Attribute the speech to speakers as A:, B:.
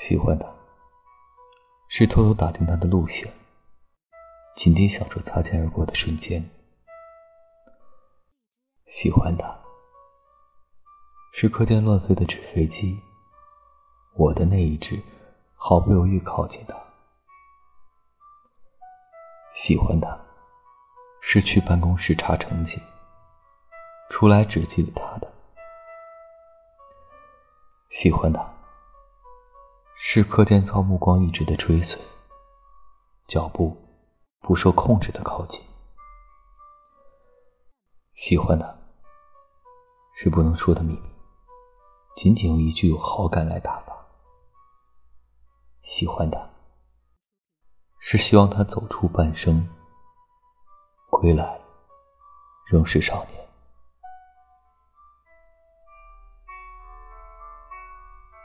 A: 喜欢他，是偷偷打听他的路线，仅仅享受擦肩而过的瞬间。喜欢他，是课间乱飞的纸飞机，我的那一只毫不犹豫靠近他。喜欢他，是去办公室查成绩，出来只记得他的。喜欢他。是课间操目光一直的追随，脚步不受控制的靠近。喜欢的，是不能说的秘密，仅仅用一句有好感来打发。喜欢的，是希望他走出半生，归来仍是少年。